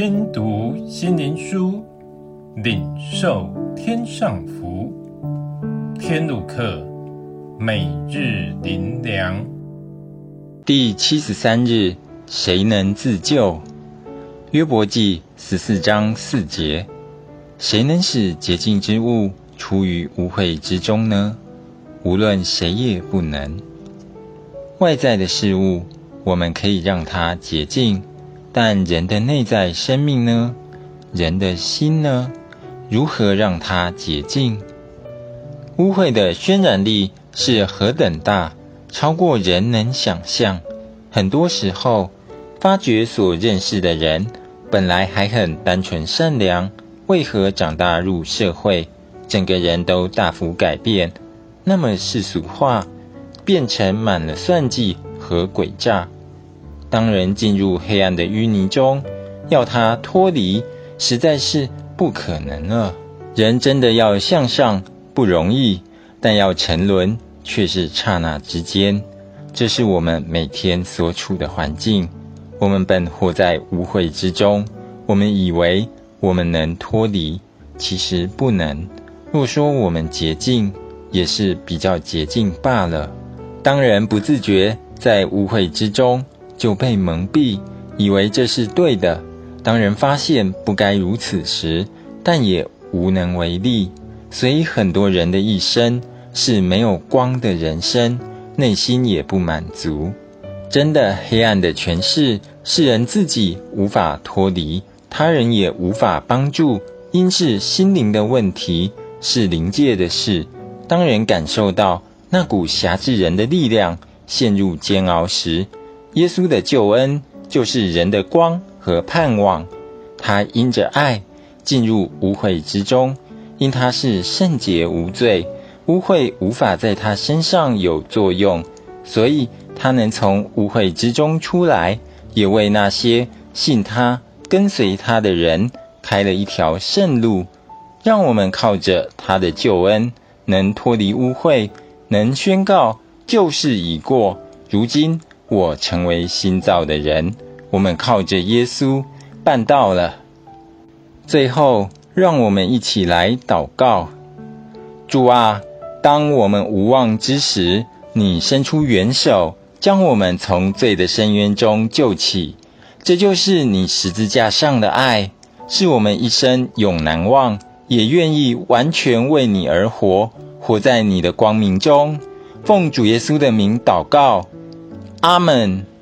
听读心灵书，领受天上福。天路客，每日灵粮。第七十三日，谁能自救？约伯记十四章四节：谁能使洁净之物出于污秽之中呢？无论谁也不能。外在的事物，我们可以让它洁净。但人的内在生命呢？人的心呢？如何让它洁净？污秽的渲染力是何等大，超过人能想象。很多时候，发觉所认识的人本来还很单纯善良，为何长大入社会，整个人都大幅改变，那么世俗化，变成满了算计和诡诈？当人进入黑暗的淤泥中，要他脱离，实在是不可能了。人真的要向上不容易，但要沉沦却是刹那之间。这是我们每天所处的环境。我们本活在污秽之中，我们以为我们能脱离，其实不能。若说我们洁净，也是比较洁净罢了。当人不自觉在污秽之中，就被蒙蔽，以为这是对的。当人发现不该如此时，但也无能为力。所以很多人的一生是没有光的人生，内心也不满足。真的黑暗的诠释，是人自己无法脱离，他人也无法帮助，因是心灵的问题，是灵界的事。当人感受到那股辖制人的力量，陷入煎熬时，耶稣的救恩就是人的光和盼望。他因着爱进入污秽之中，因他是圣洁无罪，污秽无法在他身上有作用，所以他能从污秽之中出来，也为那些信他、跟随他的人开了一条圣路。让我们靠着他的救恩，能脱离污秽，能宣告旧事已过，如今。我成为新造的人，我们靠着耶稣办到了。最后，让我们一起来祷告：主啊，当我们无望之时，你伸出援手，将我们从罪的深渊中救起。这就是你十字架上的爱，是我们一生永难忘，也愿意完全为你而活，活在你的光明中。奉主耶稣的名祷告。阿门。